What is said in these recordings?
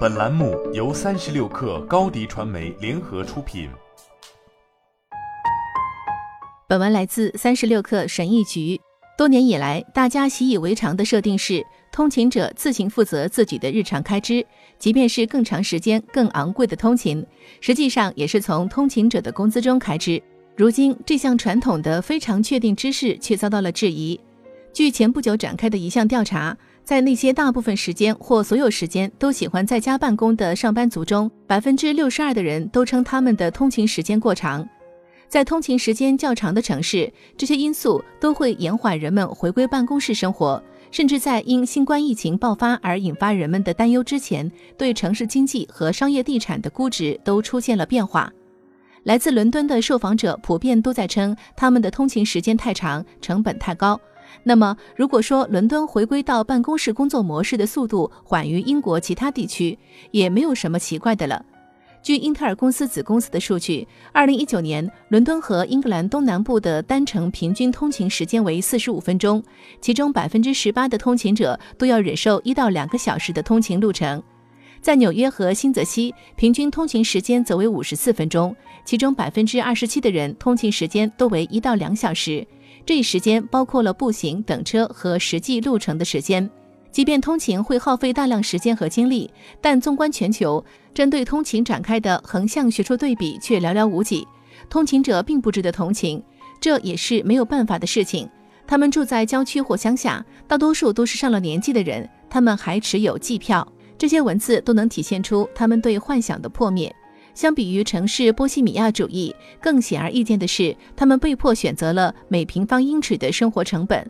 本栏目由三十六氪高低传媒联合出品。本文来自三十六氪神译局。多年以来，大家习以为常的设定是，通勤者自行负责自己的日常开支，即便是更长时间、更昂贵的通勤，实际上也是从通勤者的工资中开支。如今，这项传统的非常确定之势却遭到了质疑。据前不久展开的一项调查。在那些大部分时间或所有时间都喜欢在家办公的上班族中，百分之六十二的人都称他们的通勤时间过长。在通勤时间较长的城市，这些因素都会延缓人们回归办公室生活，甚至在因新冠疫情爆发而引发人们的担忧之前，对城市经济和商业地产的估值都出现了变化。来自伦敦的受访者普遍都在称他们的通勤时间太长，成本太高。那么，如果说伦敦回归到办公室工作模式的速度缓于英国其他地区，也没有什么奇怪的了。据英特尔公司子公司的数据，二零一九年伦敦和英格兰东南部的单程平均通勤时间为四十五分钟，其中百分之十八的通勤者都要忍受一到两个小时的通勤路程。在纽约和新泽西，平均通勤时间则为五十四分钟，其中百分之二十七的人通勤时间都为一到两小时。这一时间包括了步行、等车和实际路程的时间。即便通勤会耗费大量时间和精力，但纵观全球，针对通勤展开的横向学术对比却寥寥无几。通勤者并不值得同情，这也是没有办法的事情。他们住在郊区或乡下，大多数都是上了年纪的人，他们还持有季票。这些文字都能体现出他们对幻想的破灭。相比于城市波西米亚主义，更显而易见的是，他们被迫选择了每平方英尺的生活成本。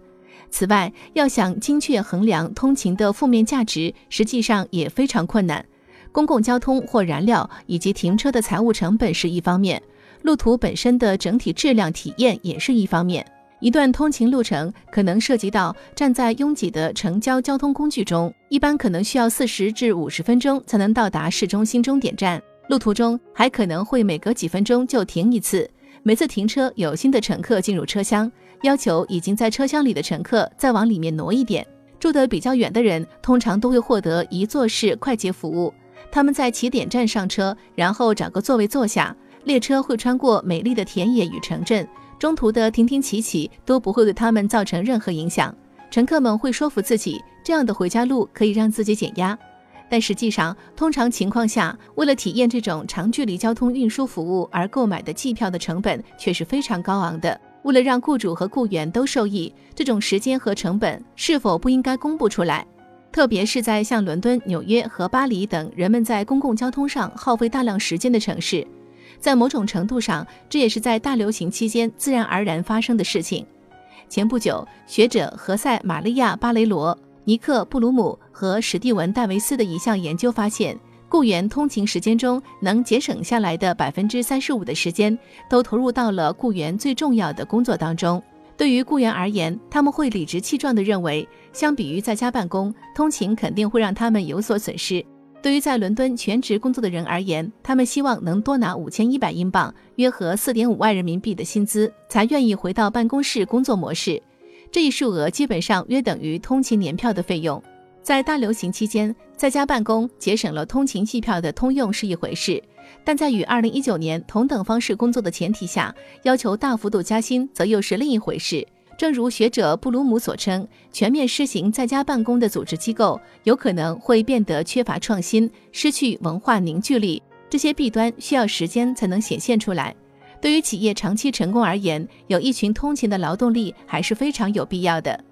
此外，要想精确衡量通勤的负面价值，实际上也非常困难。公共交通或燃料以及停车的财务成本是一方面，路途本身的整体质量体验也是一方面。一段通勤路程可能涉及到站在拥挤的城郊交通工具中，一般可能需要四十至五十分钟才能到达市中心终点站。路途中还可能会每隔几分钟就停一次，每次停车有新的乘客进入车厢，要求已经在车厢里的乘客再往里面挪一点。住得比较远的人通常都会获得一座式快捷服务，他们在起点站上车，然后找个座位坐下。列车会穿过美丽的田野与城镇，中途的停停起起都不会对他们造成任何影响。乘客们会说服自己，这样的回家路可以让自己减压。但实际上，通常情况下，为了体验这种长距离交通运输服务而购买的机票的成本却是非常高昂的。为了让雇主和雇员都受益，这种时间和成本是否不应该公布出来？特别是在像伦敦、纽约和巴黎等人们在公共交通上耗费大量时间的城市，在某种程度上，这也是在大流行期间自然而然发生的事情。前不久，学者何塞·玛利亚·巴雷罗。尼克·布鲁姆和史蒂文·戴维斯的一项研究发现，雇员通勤时间中能节省下来的百分之三十五的时间，都投入到了雇员最重要的工作当中。对于雇员而言，他们会理直气壮地认为，相比于在家办公，通勤肯定会让他们有所损失。对于在伦敦全职工作的人而言，他们希望能多拿五千一百英镑（约合四点五万人民币）的薪资，才愿意回到办公室工作模式。这一数额基本上约等于通勤年票的费用。在大流行期间，在家办公节省了通勤机票的通用是一回事，但在与2019年同等方式工作的前提下，要求大幅度加薪则又是另一回事。正如学者布鲁姆所称，全面施行在家办公的组织机构有可能会变得缺乏创新，失去文化凝聚力。这些弊端需要时间才能显现出来。对于企业长期成功而言，有一群通勤的劳动力还是非常有必要的。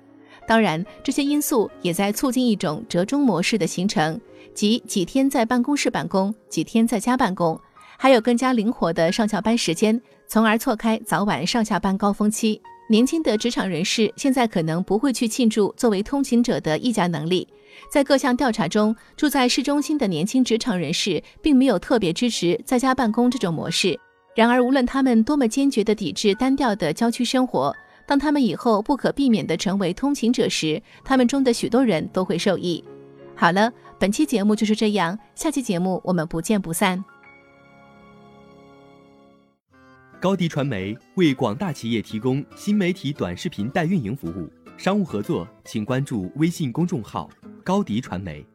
当然，这些因素也在促进一种折中模式的形成，即几天在办公室办公，几天在家办公，还有更加灵活的上下班时间，从而错开早晚上下班高峰期。年轻的职场人士现在可能不会去庆祝作为通勤者的议价能力。在各项调查中，住在市中心的年轻职场人士并没有特别支持在家办公这种模式。然而，无论他们多么坚决地抵制单调的郊区生活，当他们以后不可避免地成为通勤者时，他们中的许多人都会受益。好了，本期节目就是这样，下期节目我们不见不散。高迪传媒为广大企业提供新媒体短视频代运营服务，商务合作请关注微信公众号高迪传媒。